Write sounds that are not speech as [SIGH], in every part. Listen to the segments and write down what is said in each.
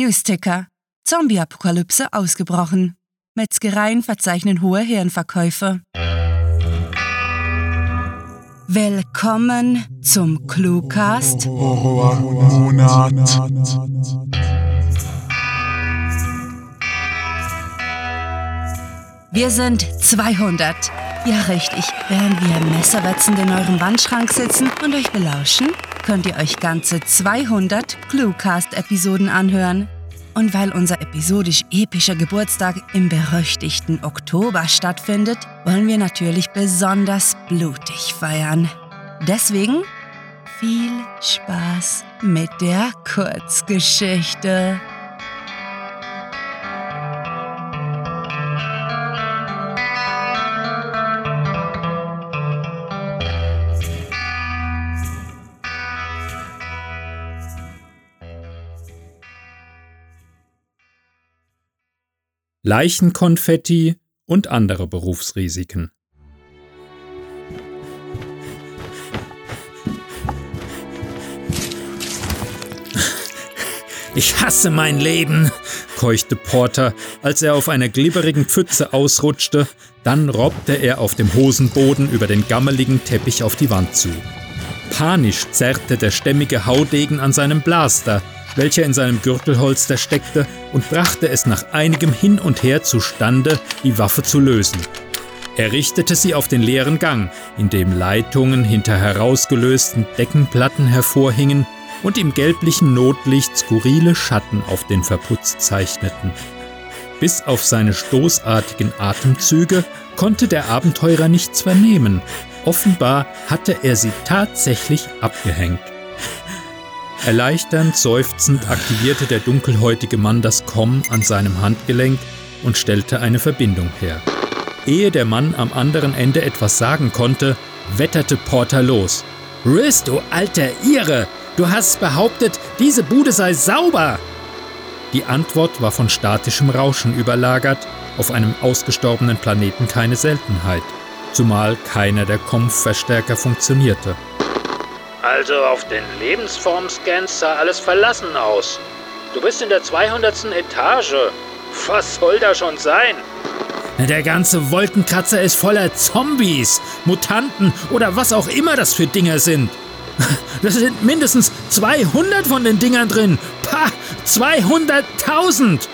Newsticker. Zombie-Apokalypse ausgebrochen. Metzgereien verzeichnen hohe Hirnverkäufe. Willkommen zum Cluecast. Wir sind 200. Ja, richtig. Während wir messerwetzend in eurem Wandschrank sitzen und euch belauschen, könnt ihr euch ganze 200 Cluecast-Episoden anhören. Und weil unser episodisch epischer Geburtstag im berüchtigten Oktober stattfindet, wollen wir natürlich besonders blutig feiern. Deswegen viel Spaß mit der Kurzgeschichte. Leichenkonfetti und andere Berufsrisiken. Ich hasse mein Leben, keuchte Porter, als er auf einer glibberigen Pfütze ausrutschte, dann robbte er auf dem Hosenboden über den gammeligen Teppich auf die Wand zu. Panisch zerrte der stämmige Haudegen an seinem Blaster, welcher in seinem Gürtelholster steckte, und brachte es nach einigem Hin und Her zustande, die Waffe zu lösen. Er richtete sie auf den leeren Gang, in dem Leitungen hinter herausgelösten Deckenplatten hervorhingen und im gelblichen Notlicht skurrile Schatten auf den Verputz zeichneten. Bis auf seine stoßartigen Atemzüge konnte der Abenteurer nichts vernehmen. Offenbar hatte er sie tatsächlich abgehängt. Erleichternd seufzend aktivierte der dunkelhäutige Mann das Komm an seinem Handgelenk und stellte eine Verbindung her. Ehe der Mann am anderen Ende etwas sagen konnte, wetterte Porter los. Riz, du alter Ire! Du hast behauptet, diese Bude sei sauber! Die Antwort war von statischem Rauschen überlagert, auf einem ausgestorbenen Planeten keine Seltenheit, zumal keiner der Kompfverstärker funktionierte. Also auf den Lebensform-Scans sah alles verlassen aus. Du bist in der 200. Etage. Was soll da schon sein? Der ganze Wolkenkratzer ist voller Zombies, Mutanten oder was auch immer das für Dinger sind. [LAUGHS] Das sind mindestens 200 von den Dingern drin. Pah, 200.000!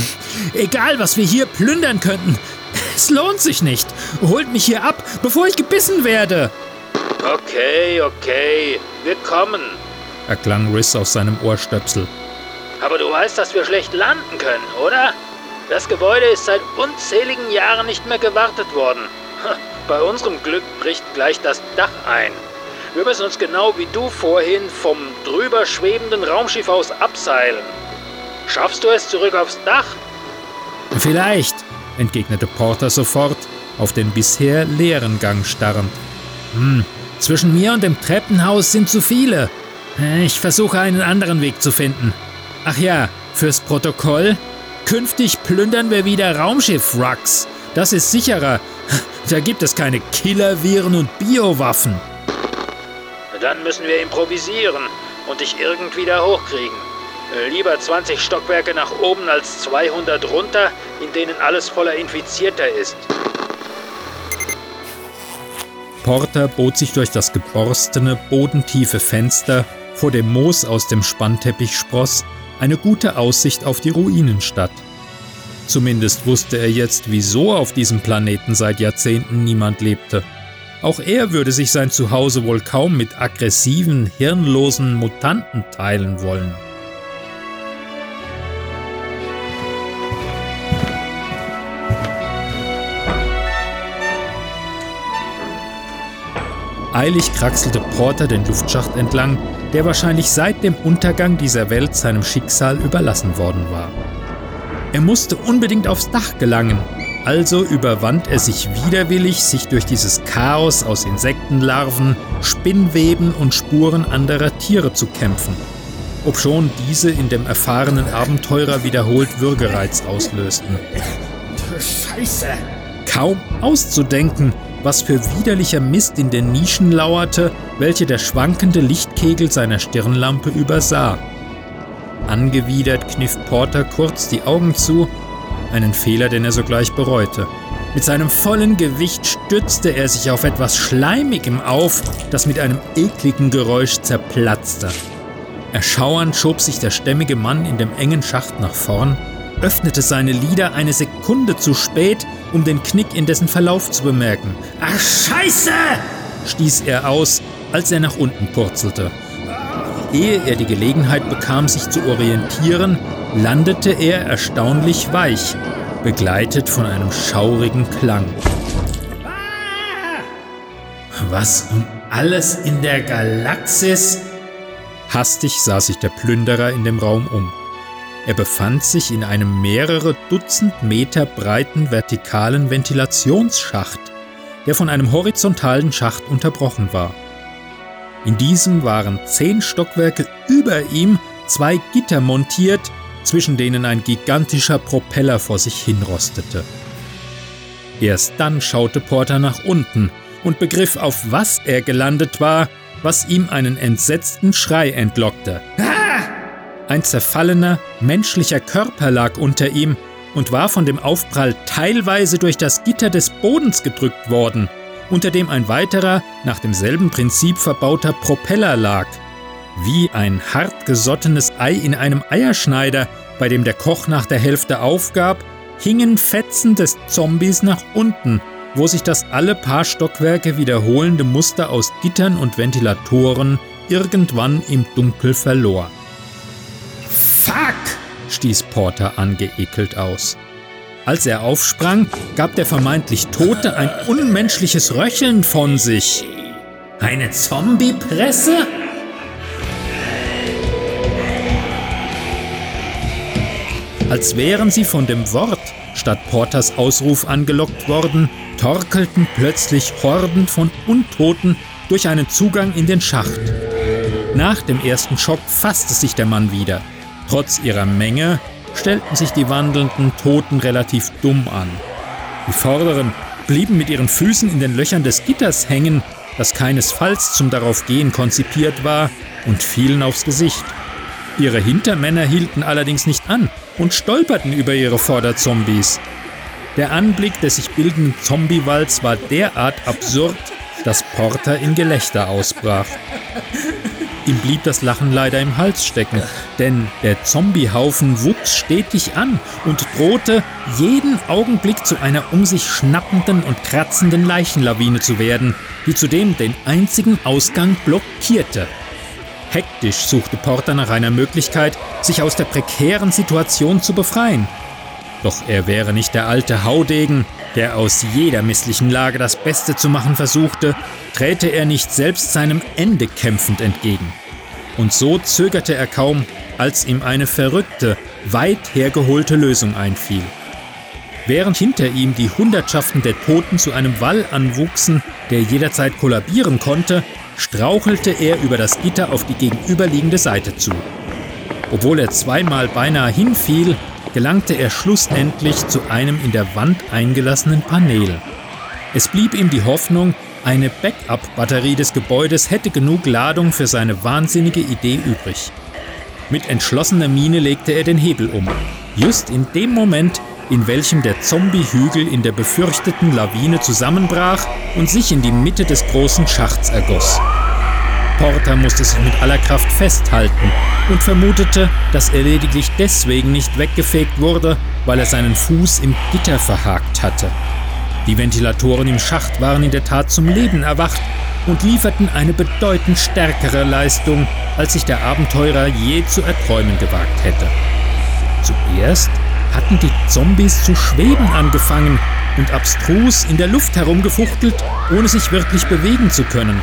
[LAUGHS] Egal, was wir hier plündern könnten. [LAUGHS] Es lohnt sich nicht. Holt mich hier ab, bevor ich gebissen werde. Okay, okay, wir kommen, erklang Riss aus seinem Ohrstöpsel. Aber du weißt, dass wir schlecht landen können, oder? Das Gebäude ist seit unzähligen Jahren nicht mehr gewartet worden. Bei unserem Glück bricht gleich das Dach ein. Wir müssen uns genau wie du vorhin vom drüber schwebenden Raumschiff aus abseilen. Schaffst du es zurück aufs Dach? Vielleicht, entgegnete Porter sofort, auf den bisher leeren Gang starrend. Hm, zwischen mir und dem Treppenhaus sind zu viele. Ich versuche einen anderen Weg zu finden. Ach ja, fürs Protokoll. Künftig plündern wir wieder Raumschiff-Rucks. Das ist sicherer. Da gibt es keine Killerviren und Biowaffen. Dann müssen wir improvisieren und dich irgendwie da hochkriegen. Lieber 20 Stockwerke nach oben als 200 runter, in denen alles voller Infizierter ist. Porter bot sich durch das geborstene, bodentiefe Fenster, vor dem Moos aus dem Spannteppich spross, eine gute Aussicht auf die Ruinenstadt. Zumindest wusste er jetzt, wieso auf diesem Planeten seit Jahrzehnten niemand lebte. Auch er würde sich sein Zuhause wohl kaum mit aggressiven, hirnlosen Mutanten teilen wollen. Eilig kraxelte Porter den Luftschacht entlang, der wahrscheinlich seit dem Untergang dieser Welt seinem Schicksal überlassen worden war. Er musste unbedingt aufs Dach gelangen, also überwand er sich widerwillig, sich durch dieses Chaos aus Insektenlarven, Spinnweben und Spuren anderer Tiere zu kämpfen, obschon diese in dem erfahrenen Abenteurer wiederholt Würgereiz auslösten. Scheiße! Kaum auszudenken, was für widerlicher Mist in den Nischen lauerte, welche der schwankende Lichtkegel seiner Stirnlampe übersah. Angewidert kniff Porter kurz die Augen zu, einen Fehler, den er sogleich bereute. Mit seinem vollen Gewicht stützte er sich auf etwas Schleimigem auf, das mit einem ekligen Geräusch zerplatzte. Erschauernd schob sich der stämmige Mann in dem engen Schacht nach vorn, öffnete seine Lider eine Sekunde zu spät, um den Knick in dessen Verlauf zu bemerken. Ach Scheiße! stieß er aus, als er nach unten purzelte. Ehe er die Gelegenheit bekam, sich zu orientieren, landete er erstaunlich weich, begleitet von einem schaurigen Klang. Was um alles in der Galaxis? Hastig sah sich der Plünderer in dem Raum um. Er befand sich in einem mehrere Dutzend Meter breiten vertikalen Ventilationsschacht, der von einem horizontalen Schacht unterbrochen war. In diesem waren zehn Stockwerke über ihm zwei Gitter montiert, zwischen denen ein gigantischer Propeller vor sich hinrostete. Erst dann schaute Porter nach unten und begriff, auf was er gelandet war, was ihm einen entsetzten Schrei entlockte. Ein zerfallener, menschlicher Körper lag unter ihm und war von dem Aufprall teilweise durch das Gitter des Bodens gedrückt worden, unter dem ein weiterer, nach demselben Prinzip verbauter Propeller lag. Wie ein hartgesottenes Ei in einem Eierschneider, bei dem der Koch nach der Hälfte aufgab, hingen Fetzen des Zombies nach unten, wo sich das alle paar Stockwerke wiederholende Muster aus Gittern und Ventilatoren irgendwann im Dunkel verlor. Stieß Porter angeekelt aus. Als er aufsprang, gab der vermeintlich Tote ein unmenschliches Röcheln von sich. Eine Zombiepresse? Als wären sie von dem Wort statt Porters Ausruf angelockt worden, torkelten plötzlich Horden von Untoten durch einen Zugang in den Schacht. Nach dem ersten Schock fasste sich der Mann wieder. Trotz ihrer Menge stellten sich die wandelnden Toten relativ dumm an. Die Vorderen blieben mit ihren Füßen in den Löchern des Gitters hängen, das keinesfalls zum Daraufgehen konzipiert war, und fielen aufs Gesicht. Ihre Hintermänner hielten allerdings nicht an und stolperten über ihre Vorderzombies. Der Anblick des sich bildenden Zombiewalds war derart absurd, dass Porter in Gelächter ausbrach. Ihm blieb das Lachen leider im Hals stecken, denn der Zombiehaufen wuchs stetig an und drohte jeden Augenblick zu einer um sich schnappenden und kratzenden Leichenlawine zu werden, die zudem den einzigen Ausgang blockierte. Hektisch suchte Porter nach einer Möglichkeit, sich aus der prekären Situation zu befreien. Doch er wäre nicht der alte Haudegen, der aus jeder misslichen Lage das Beste zu machen versuchte, träte er nicht selbst seinem Ende kämpfend entgegen. Und so zögerte er kaum, als ihm eine verrückte, weit hergeholte Lösung einfiel. Während hinter ihm die Hundertschaften der Toten zu einem Wall anwuchsen, der jederzeit kollabieren konnte, strauchelte er über das Gitter auf die gegenüberliegende Seite zu. Obwohl er zweimal beinahe hinfiel, gelangte er schlussendlich zu einem in der Wand eingelassenen Panel. Es blieb ihm die Hoffnung, eine Backup-Batterie des Gebäudes hätte genug Ladung für seine wahnsinnige Idee übrig. Mit entschlossener Miene legte er den Hebel um. Just in dem Moment, in welchem der Zombie-Hügel in der befürchteten Lawine zusammenbrach und sich in die Mitte des großen Schachts ergoss. Porter musste sich mit aller Kraft festhalten und vermutete, dass er lediglich deswegen nicht weggefegt wurde, weil er seinen Fuß im Gitter verhakt hatte. Die Ventilatoren im Schacht waren in der Tat zum Leben erwacht und lieferten eine bedeutend stärkere Leistung, als sich der Abenteurer je zu erträumen gewagt hätte. Zuerst hatten die Zombies zu schweben angefangen und abstrus in der Luft herumgefuchtelt, ohne sich wirklich bewegen zu können.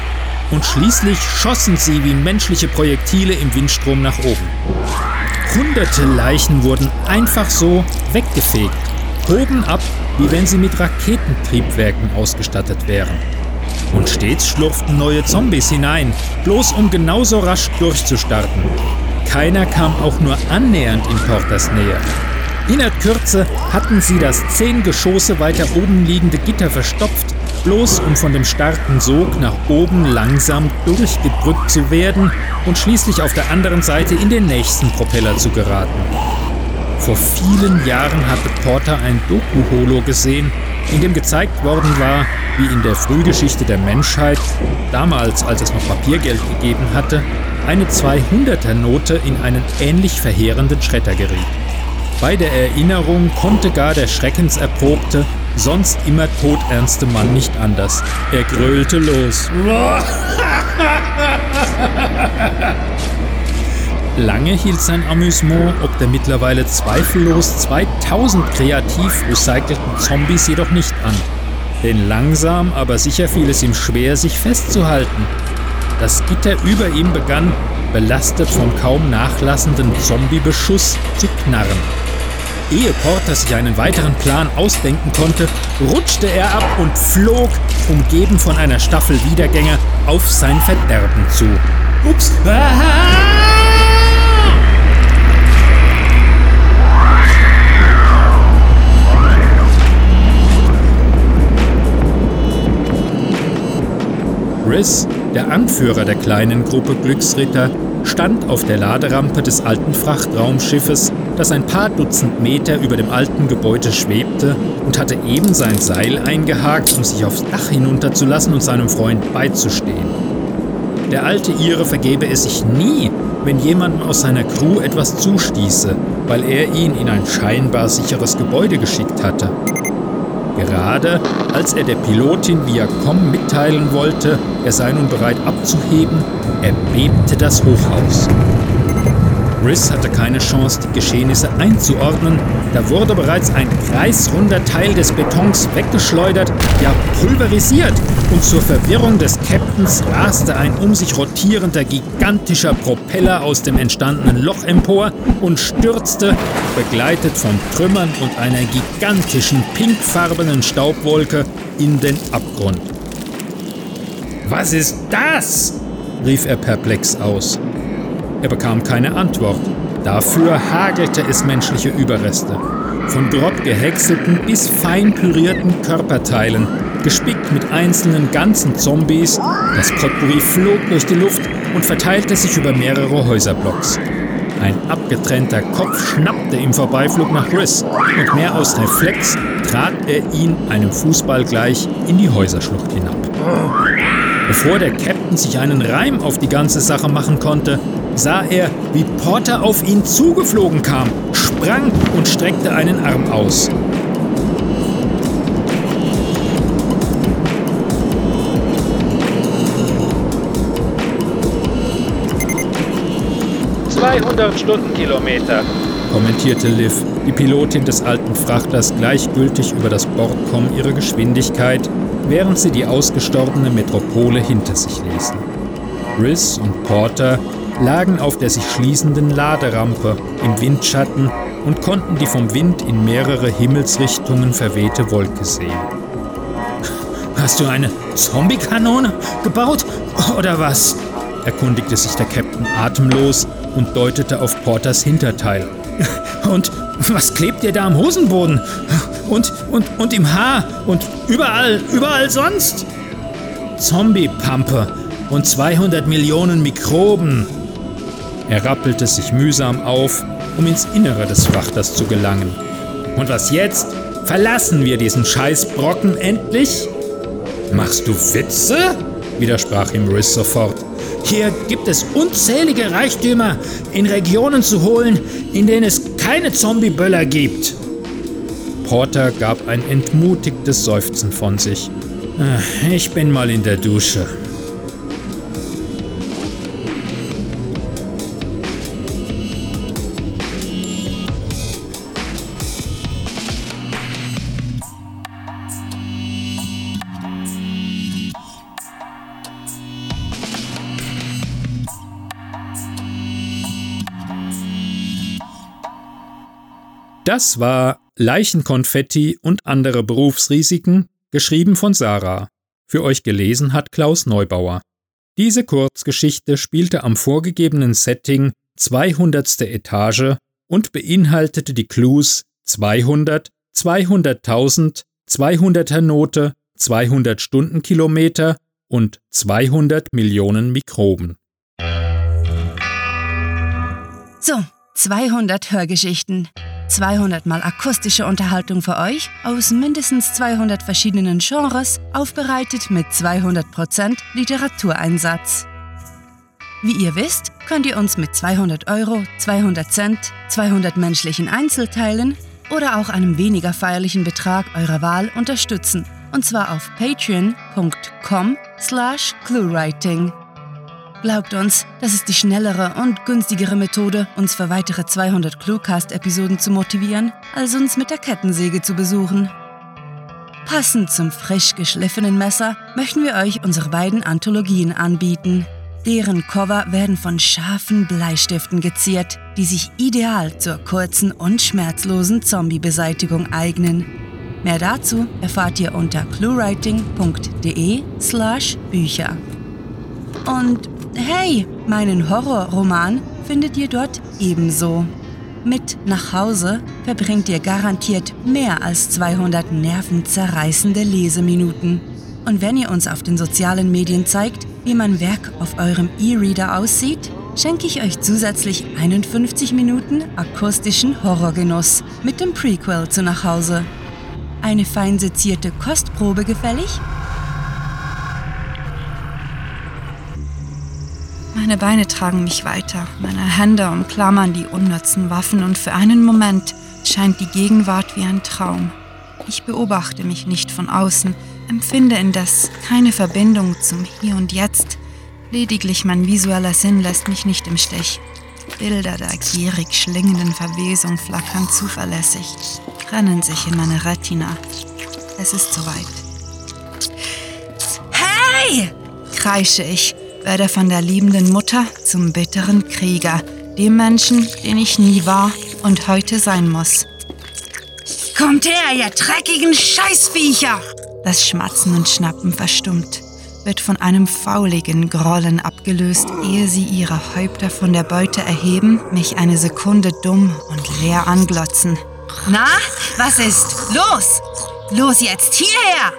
Und schließlich schossen sie wie menschliche Projektile im Windstrom nach oben. Hunderte Leichen wurden einfach so weggefegt, hoben ab, wie wenn sie mit Raketentriebwerken ausgestattet wären. Und stets schlurften neue Zombies hinein, bloß um genauso rasch durchzustarten. Keiner kam auch nur annähernd in Porters Nähe. Innerhalb Kürze hatten sie das zehn Geschosse weiter oben liegende Gitter verstopft bloß um von dem starken Sog nach oben langsam durchgedrückt zu werden und schließlich auf der anderen Seite in den nächsten Propeller zu geraten. Vor vielen Jahren hatte Porter ein Doku-Holo gesehen, in dem gezeigt worden war, wie in der Frühgeschichte der Menschheit, damals als es noch Papiergeld gegeben hatte, eine 200er-Note in einen ähnlich verheerenden Schredder geriet. Bei der Erinnerung konnte gar der schreckenserprobte, sonst immer todernste Mann nicht anders. Er grölte los. Lange hielt sein Amüsement ob der mittlerweile zweifellos 2000 kreativ recycelten Zombies jedoch nicht an. Denn langsam, aber sicher fiel es ihm schwer, sich festzuhalten. Das Gitter über ihm begann, belastet vom kaum nachlassenden Zombiebeschuss, zu knarren. Ehe Porter sich einen weiteren Plan ausdenken konnte, rutschte er ab und flog, umgeben von einer Staffel Wiedergänger, auf sein Verderben zu. Ups! Riss, der Anführer der kleinen Gruppe Glücksritter, stand auf der Laderampe des alten Frachtraumschiffes, das ein paar Dutzend Meter über dem alten Gebäude schwebte und hatte eben sein Seil eingehakt, um sich aufs Dach hinunterzulassen und seinem Freund beizustehen. Der alte Ire vergebe es sich nie, wenn jemandem aus seiner Crew etwas zustieße, weil er ihn in ein scheinbar sicheres Gebäude geschickt hatte. Gerade als er der Pilotin via Com mitteilen wollte, er sei nun bereit abzuheben, erbebte das Hochhaus. Riss hatte keine Chance, die Geschehnisse einzuordnen. Da wurde bereits ein kreisrunder Teil des Betons weggeschleudert, ja pulverisiert. Und zur Verwirrung des Captains raste ein um sich rotierender gigantischer Propeller aus dem entstandenen Loch empor und stürzte, begleitet von Trümmern und einer gigantischen pinkfarbenen Staubwolke, in den Abgrund. Was ist das? rief er perplex aus. Er bekam keine Antwort. Dafür hagelte es menschliche Überreste. Von grob gehäckselten bis fein pürierten Körperteilen, gespickt mit einzelnen ganzen Zombies. Das Potpourri flog durch die Luft und verteilte sich über mehrere Häuserblocks. Ein abgetrennter Kopf schnappte im Vorbeiflug nach Riss und mehr aus Reflex trat er ihn einem Fußball gleich in die Häuserschlucht hinab. Bevor der Captain sich einen Reim auf die ganze Sache machen konnte, sah er, wie Porter auf ihn zugeflogen kam, sprang und streckte einen Arm aus. »200 Stundenkilometer«, kommentierte Liv, die Pilotin des alten Frachters, gleichgültig über das Bordcom ihre Geschwindigkeit, während sie die ausgestorbene Metropole hinter sich ließen. Riss und Porter lagen auf der sich schließenden Laderampe im Windschatten und konnten die vom Wind in mehrere Himmelsrichtungen verwehte Wolke sehen. Hast du eine Zombie-Kanone gebaut oder was? erkundigte sich der Captain atemlos und deutete auf Porters Hinterteil. Und was klebt ihr da am Hosenboden? Und, und, und im Haar und überall, überall sonst? Zombie-Pampe und 200 Millionen Mikroben, er rappelte sich mühsam auf, um ins Innere des Frachters zu gelangen. Und was jetzt? Verlassen wir diesen Scheißbrocken endlich? Machst du Witze? widersprach ihm Riss sofort. Hier gibt es unzählige Reichtümer in Regionen zu holen, in denen es keine Zombieböller gibt. Porter gab ein entmutigtes Seufzen von sich. Ich bin mal in der Dusche. Das war Leichenkonfetti und andere Berufsrisiken, geschrieben von Sarah. Für euch gelesen hat Klaus Neubauer. Diese Kurzgeschichte spielte am vorgegebenen Setting 200. Etage und beinhaltete die Clues 200, 200.000, 200er Note, 200 Stundenkilometer und 200 Millionen Mikroben. So, 200 Hörgeschichten. 200 mal akustische Unterhaltung für euch aus mindestens 200 verschiedenen Genres, aufbereitet mit 200% Literatureinsatz. Wie ihr wisst, könnt ihr uns mit 200 Euro, 200 Cent, 200 menschlichen Einzelteilen oder auch einem weniger feierlichen Betrag eurer Wahl unterstützen. Und zwar auf patreon.com slash cluewriting. Glaubt uns, das ist die schnellere und günstigere Methode, uns für weitere 200 Cluecast-Episoden zu motivieren, als uns mit der Kettensäge zu besuchen. Passend zum frisch geschliffenen Messer möchten wir euch unsere beiden Anthologien anbieten. Deren Cover werden von scharfen Bleistiften geziert, die sich ideal zur kurzen und schmerzlosen Zombie-Beseitigung eignen. Mehr dazu erfahrt ihr unter cluewriting.de/slash Bücher. Und hey, meinen Horrorroman findet ihr dort ebenso. Mit nach Hause verbringt ihr garantiert mehr als 200 nervenzerreißende Leseminuten. Und wenn ihr uns auf den sozialen Medien zeigt, wie mein Werk auf eurem E-Reader aussieht, schenke ich euch zusätzlich 51 Minuten akustischen Horrorgenuss mit dem Prequel zu nach Hause. Eine fein sezierte Kostprobe gefällig? Meine Beine tragen mich weiter, meine Hände umklammern die unnützen Waffen und für einen Moment scheint die Gegenwart wie ein Traum. Ich beobachte mich nicht von außen, empfinde indes keine Verbindung zum Hier und Jetzt. Lediglich mein visueller Sinn lässt mich nicht im Stich. Bilder der gierig schlingenden Verwesung flackern zuverlässig, rennen sich in meine Retina. Es ist soweit. Hey! kreische ich, werde von der liebenden Mutter zum bitteren Krieger, dem Menschen, den ich nie war und heute sein muss. Kommt her, ihr dreckigen Scheißviecher! Das Schmatzen und Schnappen verstummt, wird von einem fauligen Grollen abgelöst, ehe sie ihre Häupter von der Beute erheben, mich eine Sekunde dumm und leer anglotzen. Na, was ist? Los! Los jetzt, hierher!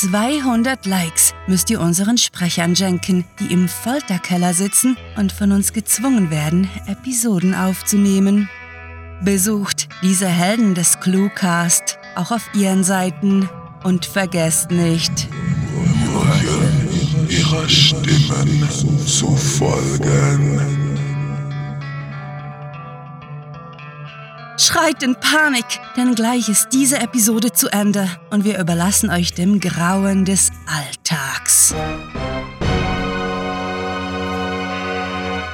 200 Likes müsst ihr unseren Sprechern schenken, die im Folterkeller sitzen und von uns gezwungen werden, Episoden aufzunehmen. Besucht diese Helden des Cluecast auch auf ihren Seiten und vergesst nicht, ihrer Stimmen zu folgen. Schreit in Panik, denn gleich ist diese Episode zu Ende und wir überlassen euch dem Grauen des Alltags.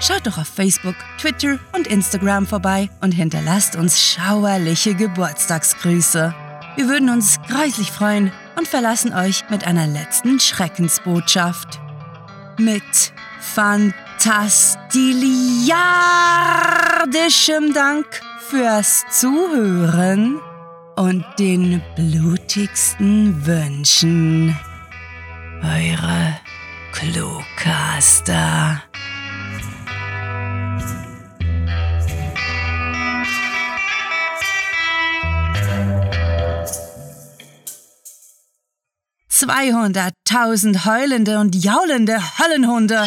Schaut doch auf Facebook, Twitter und Instagram vorbei und hinterlasst uns schauerliche Geburtstagsgrüße. Wir würden uns greislich freuen und verlassen euch mit einer letzten Schreckensbotschaft. Mit fantastiliardischem Dank fürs Zuhören und den blutigsten Wünschen. Eure Cluecaster. Zweihunderttausend heulende und jaulende Höllenhunde.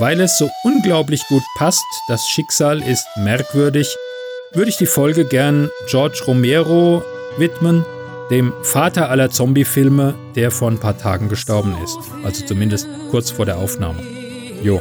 Weil es so unglaublich gut passt, das Schicksal ist merkwürdig, würde ich die Folge gern George Romero widmen, dem Vater aller Zombie-Filme, der vor ein paar Tagen gestorben ist. Also zumindest kurz vor der Aufnahme. Jo.